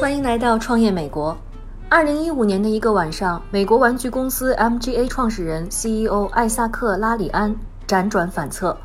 欢迎来到创业美国。二零一五年的一个晚上，美国玩具公司 MGA 创始人 CEO 艾萨克·拉里安辗转反侧。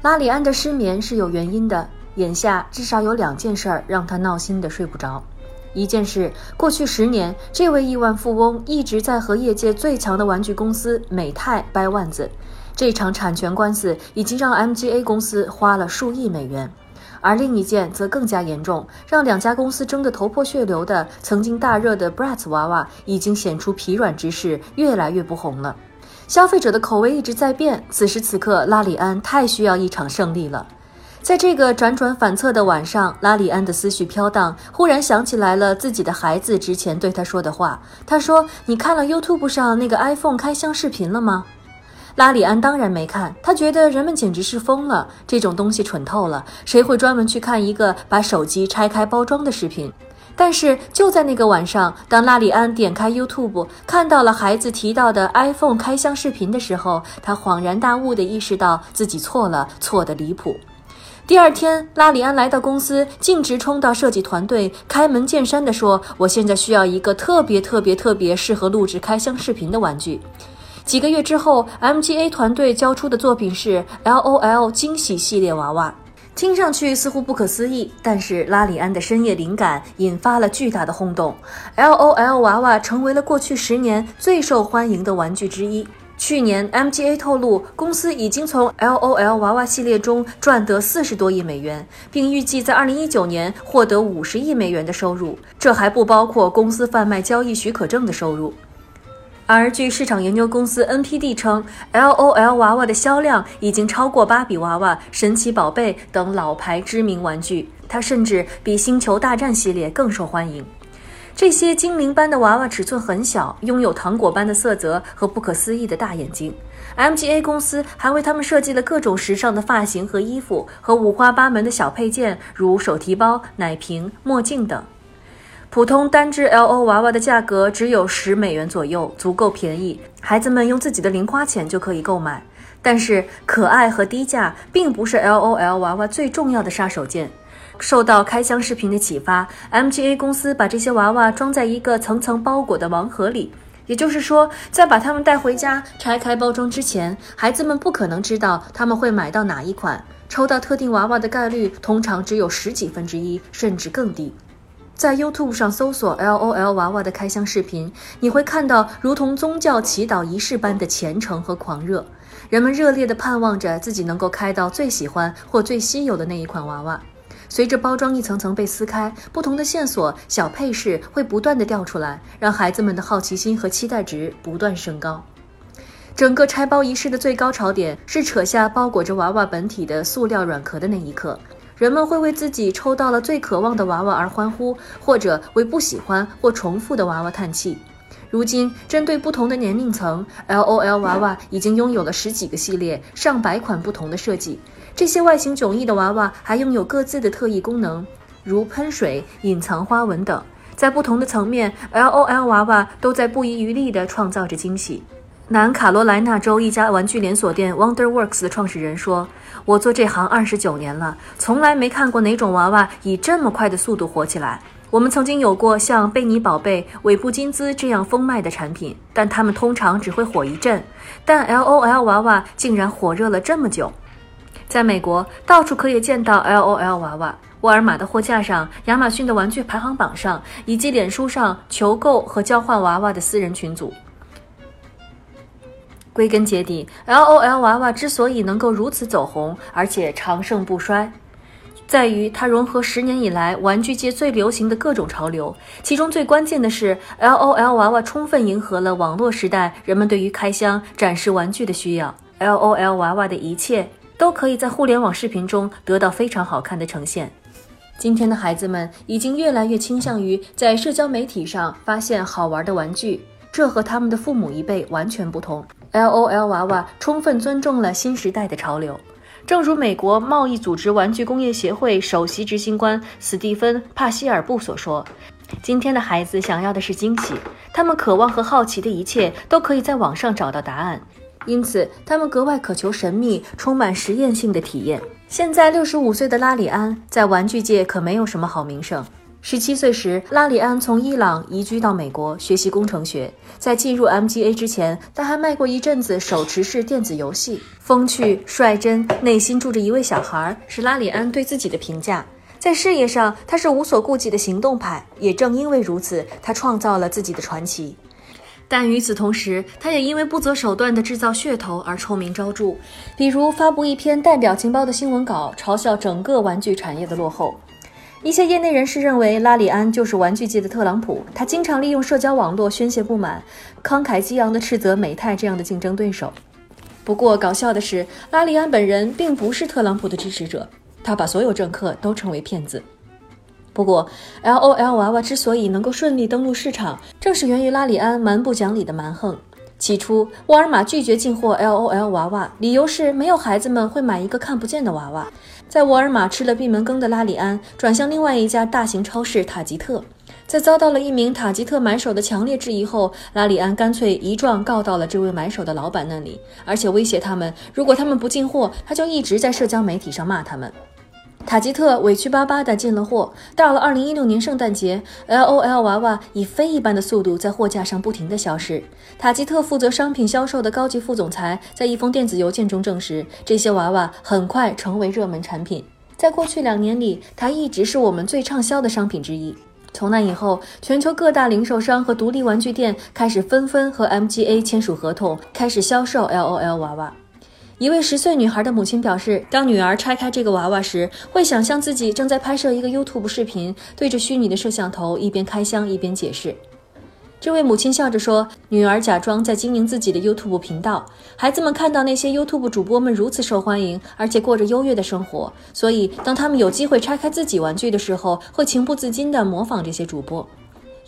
拉里安的失眠是有原因的，眼下至少有两件事儿让他闹心的睡不着。一件事，过去十年，这位亿万富翁一直在和业界最强的玩具公司美泰掰腕子。这场产权官司已经让 MGA 公司花了数亿美元。而另一件则更加严重，让两家公司争得头破血流的曾经大热的 Bratz 娃娃，已经显出疲软之势，越来越不红了。消费者的口味一直在变，此时此刻，拉里安太需要一场胜利了。在这个辗转反侧的晚上，拉里安的思绪飘荡，忽然想起来了自己的孩子之前对他说的话。他说：“你看了 YouTube 上那个 iPhone 开箱视频了吗？”拉里安当然没看，他觉得人们简直是疯了，这种东西蠢透了，谁会专门去看一个把手机拆开包装的视频？但是就在那个晚上，当拉里安点开 YouTube 看到了孩子提到的 iPhone 开箱视频的时候，他恍然大悟地意识到自己错了，错得离谱。第二天，拉里安来到公司，径直冲到设计团队，开门见山地说：“我现在需要一个特别特别特别适合录制开箱视频的玩具。”几个月之后，MGA 团队交出的作品是 LOL 惊喜系列娃娃，听上去似乎不可思议，但是拉里安的深夜灵感引发了巨大的轰动，LOL 娃娃成为了过去十年最受欢迎的玩具之一。去年，MGA 透露，公司已经从 LOL 娃娃系列中赚得四十多亿美元，并预计在二零一九年获得五十亿美元的收入。这还不包括公司贩卖交易许可证的收入。而据市场研究公司 NPD 称，LOL 娃娃的销量已经超过芭比娃娃、神奇宝贝等老牌知名玩具，它甚至比星球大战系列更受欢迎。这些精灵般的娃娃尺寸很小，拥有糖果般的色泽和不可思议的大眼睛。MGA 公司还为他们设计了各种时尚的发型和衣服，和五花八门的小配件，如手提包、奶瓶、墨镜等。普通单只 LO 娃娃的价格只有十美元左右，足够便宜，孩子们用自己的零花钱就可以购买。但是，可爱和低价并不是 LOL 娃娃最重要的杀手锏。受到开箱视频的启发，MGA 公司把这些娃娃装在一个层层包裹的盲盒里。也就是说，在把它们带回家拆开包装之前，孩子们不可能知道他们会买到哪一款。抽到特定娃娃的概率通常只有十几分之一，甚至更低。在 YouTube 上搜索 LOL 娃娃的开箱视频，你会看到如同宗教祈祷仪式般的虔诚和狂热。人们热烈地盼望着自己能够开到最喜欢或最稀有的那一款娃娃。随着包装一层层被撕开，不同的线索、小配饰会不断地掉出来，让孩子们的好奇心和期待值不断升高。整个拆包仪式的最高潮点是扯下包裹着娃娃本体的塑料软壳的那一刻，人们会为自己抽到了最渴望的娃娃而欢呼，或者为不喜欢或重复的娃娃叹气。如今，针对不同的年龄层，LOL 娃娃已经拥有了十几个系列、上百款不同的设计。这些外形迥异的娃娃还拥有各自的特异功能，如喷水、隐藏花纹等。在不同的层面，LOL 娃娃都在不遗余力地创造着惊喜。南卡罗来纳州一家玩具连锁店 WonderWorks 的创始人说：“我做这行二十九年了，从来没看过哪种娃娃以这么快的速度火起来。”我们曾经有过像贝尼宝贝、尾部金兹这样疯卖的产品，但他们通常只会火一阵。但 LOL 娃娃竟然火热了这么久。在美国，到处可以见到 LOL 娃娃，沃尔玛的货架上、亚马逊的玩具排行榜上，以及脸书上求购和交换娃娃的私人群组。归根结底，LOL 娃娃之所以能够如此走红，而且长盛不衰。在于它融合十年以来玩具界最流行的各种潮流，其中最关键的是，LOL 娃娃充分迎合了网络时代人们对于开箱展示玩具的需要。LOL 娃娃的一切都可以在互联网视频中得到非常好看的呈现。今天的孩子们已经越来越倾向于在社交媒体上发现好玩的玩具，这和他们的父母一辈完全不同。LOL 娃娃充分尊重了新时代的潮流。正如美国贸易组织玩具工业协会首席执行官斯蒂芬·帕希尔布所说：“今天的孩子想要的是惊喜，他们渴望和好奇的一切都可以在网上找到答案，因此他们格外渴求神秘、充满实验性的体验。”现在六十五岁的拉里安在玩具界可没有什么好名声。十七岁时，拉里安从伊朗移居到美国学习工程学。在进入 MGA 之前，他还卖过一阵子手持式电子游戏。风趣、率真，内心住着一位小孩，是拉里安对自己的评价。在事业上，他是无所顾忌的行动派。也正因为如此，他创造了自己的传奇。但与此同时，他也因为不择手段地制造噱头而臭名昭著，比如发布一篇代表情报的新闻稿，嘲笑整个玩具产业的落后。一些业内人士认为，拉里安就是玩具界的特朗普，他经常利用社交网络宣泄不满，慷慨激昂地斥责美泰这样的竞争对手。不过，搞笑的是，拉里安本人并不是特朗普的支持者，他把所有政客都称为骗子。不过，LOL 娃娃之所以能够顺利登陆市场，正是源于拉里安蛮不讲理的蛮横。起初，沃尔玛拒绝进货 LOL 娃娃，理由是没有孩子们会买一个看不见的娃娃。在沃尔玛吃了闭门羹的拉里安，转向另外一家大型超市塔吉特。在遭到了一名塔吉特买手的强烈质疑后，拉里安干脆一状告到了这位买手的老板那里，而且威胁他们，如果他们不进货，他就一直在社交媒体上骂他们。塔吉特委屈巴巴地进了货。到了二零一六年圣诞节，LOL 娃娃以飞一般的速度在货架上不停地消失。塔吉特负责商品销售的高级副总裁在一封电子邮件中证实，这些娃娃很快成为热门产品。在过去两年里，它一直是我们最畅销的商品之一。从那以后，全球各大零售商和独立玩具店开始纷纷和 MGA 签署合同，开始销售 LOL 娃娃。一位十岁女孩的母亲表示，当女儿拆开这个娃娃时，会想象自己正在拍摄一个 YouTube 视频，对着虚拟的摄像头一边开箱一边解释。这位母亲笑着说：“女儿假装在经营自己的 YouTube 频道，孩子们看到那些 YouTube 主播们如此受欢迎，而且过着优越的生活，所以当他们有机会拆开自己玩具的时候，会情不自禁地模仿这些主播。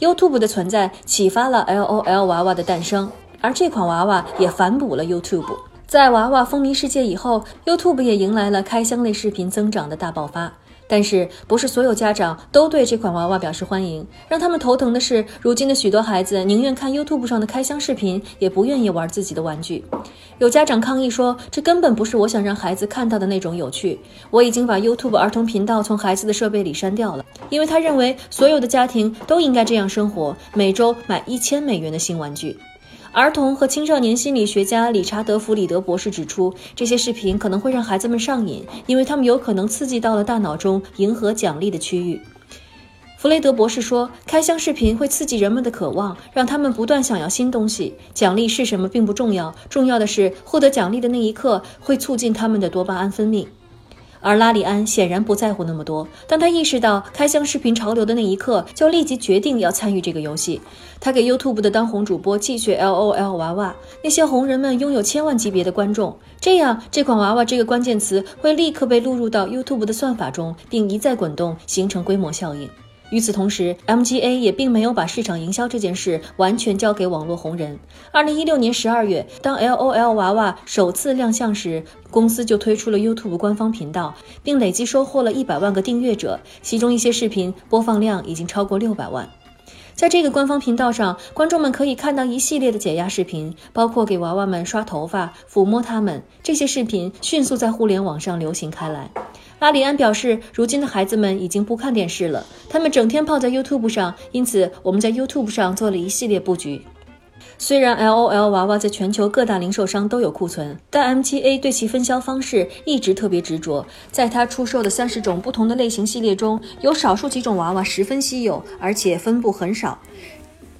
YouTube 的存在启发了 LOL 娃娃的诞生，而这款娃娃也反哺了 YouTube。”在娃娃风靡世界以后，YouTube 也迎来了开箱类视频增长的大爆发。但是，不是所有家长都对这款娃娃表示欢迎。让他们头疼的是，如今的许多孩子宁愿看 YouTube 上的开箱视频，也不愿意玩自己的玩具。有家长抗议说：“这根本不是我想让孩子看到的那种有趣。”我已经把 YouTube 儿童频道从孩子的设备里删掉了，因为他认为所有的家庭都应该这样生活：每周买一千美元的新玩具。儿童和青少年心理学家理查德·弗里德博士指出，这些视频可能会让孩子们上瘾，因为他们有可能刺激到了大脑中迎合奖励的区域。弗雷德博士说，开箱视频会刺激人们的渴望，让他们不断想要新东西。奖励是什么并不重要，重要的是获得奖励的那一刻会促进他们的多巴胺分泌。而拉里安显然不在乎那么多。当他意识到开箱视频潮流的那一刻，就立即决定要参与这个游戏。他给 YouTube 的当红主播继续 LOL 娃娃，那些红人们拥有千万级别的观众，这样这款娃娃这个关键词会立刻被录入到 YouTube 的算法中，并一再滚动，形成规模效应。与此同时，MGA 也并没有把市场营销这件事完全交给网络红人。二零一六年十二月，当 LOL 娃娃首次亮相时，公司就推出了 YouTube 官方频道，并累计收获了一百万个订阅者，其中一些视频播放量已经超过六百万。在这个官方频道上，观众们可以看到一系列的解压视频，包括给娃娃们刷头发、抚摸它们。这些视频迅速在互联网上流行开来。拉里安表示，如今的孩子们已经不看电视了，他们整天泡在 YouTube 上，因此我们在 YouTube 上做了一系列布局。虽然 LOL 娃娃在全球各大零售商都有库存，但 MGA 对其分销方式一直特别执着。在它出售的三十种不同的类型系列中，有少数几种娃娃十分稀有，而且分布很少。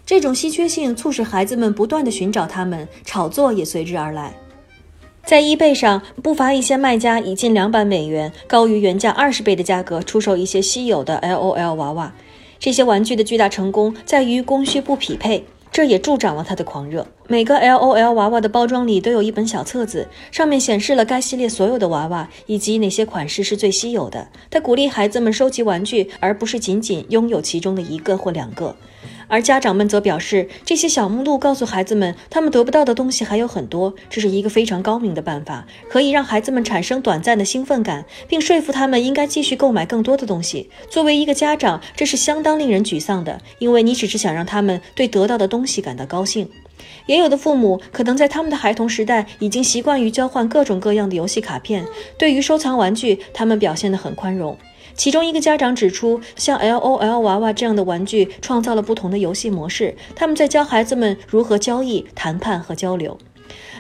这种稀缺性促使孩子们不断地寻找它们，炒作也随之而来。在 eBay 上，不乏一些卖家以近两百美元（高于原价二十倍的价格）出售一些稀有的 LOL 娃娃。这些玩具的巨大成功在于供需不匹配，这也助长了它的狂热。每个 LOL 娃娃的包装里都有一本小册子，上面显示了该系列所有的娃娃以及哪些款式是最稀有的。它鼓励孩子们收集玩具，而不是仅仅拥有其中的一个或两个。而家长们则表示，这些小目录告诉孩子们，他们得不到的东西还有很多。这是一个非常高明的办法，可以让孩子们产生短暂的兴奋感，并说服他们应该继续购买更多的东西。作为一个家长，这是相当令人沮丧的，因为你只是想让他们对得到的东西感到高兴。也有的父母可能在他们的孩童时代已经习惯于交换各种各样的游戏卡片，对于收藏玩具，他们表现得很宽容。其中一个家长指出，像 LOL 娃娃这样的玩具创造了不同的游戏模式，他们在教孩子们如何交易、谈判和交流。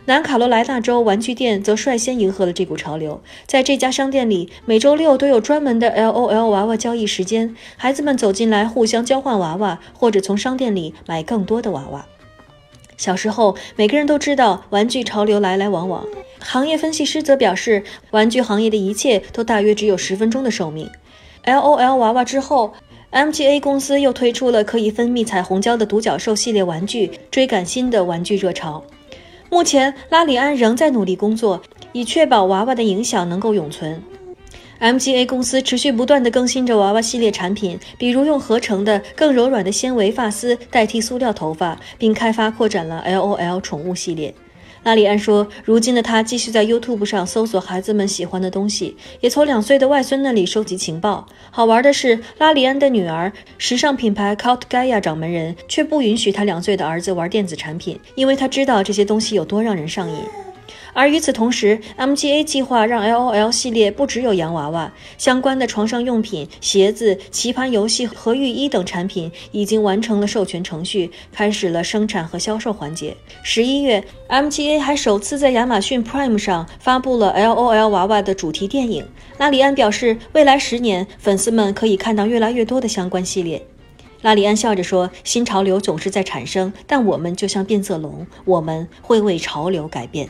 南卡罗来纳州玩具店则率先迎合了这股潮流，在这家商店里，每周六都有专门的 LOL 娃娃交易时间，孩子们走进来互相交换娃娃，或者从商店里买更多的娃娃。小时候，每个人都知道玩具潮流来来往往，行业分析师则表示，玩具行业的一切都大约只有十分钟的寿命。LOL 娃娃之后，MGA 公司又推出了可以分泌彩虹胶的独角兽系列玩具，追赶新的玩具热潮。目前，拉里安仍在努力工作，以确保娃娃的影响能够永存。MGA 公司持续不断地更新着娃娃系列产品，比如用合成的更柔软的纤维发丝代替塑料头发，并开发扩展了 LOL 宠物系列。拉里安说：“如今的他继续在 YouTube 上搜索孩子们喜欢的东西，也从两岁的外孙那里收集情报。好玩的是，拉里安的女儿，时尚品牌 c o u t Gaia 掌门人，却不允许他两岁的儿子玩电子产品，因为他知道这些东西有多让人上瘾。”而与此同时，MGA 计划让 LOL 系列不只有洋娃娃，相关的床上用品、鞋子、棋盘游戏和浴衣等产品已经完成了授权程序，开始了生产和销售环节。十一月，MGA 还首次在亚马逊 Prime 上发布了 LOL 娃娃的主题电影。拉里安表示，未来十年，粉丝们可以看到越来越多的相关系列。拉里安笑着说：“新潮流总是在产生，但我们就像变色龙，我们会为潮流改变。”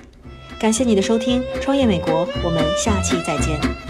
感谢你的收听，创业美国，我们下期再见。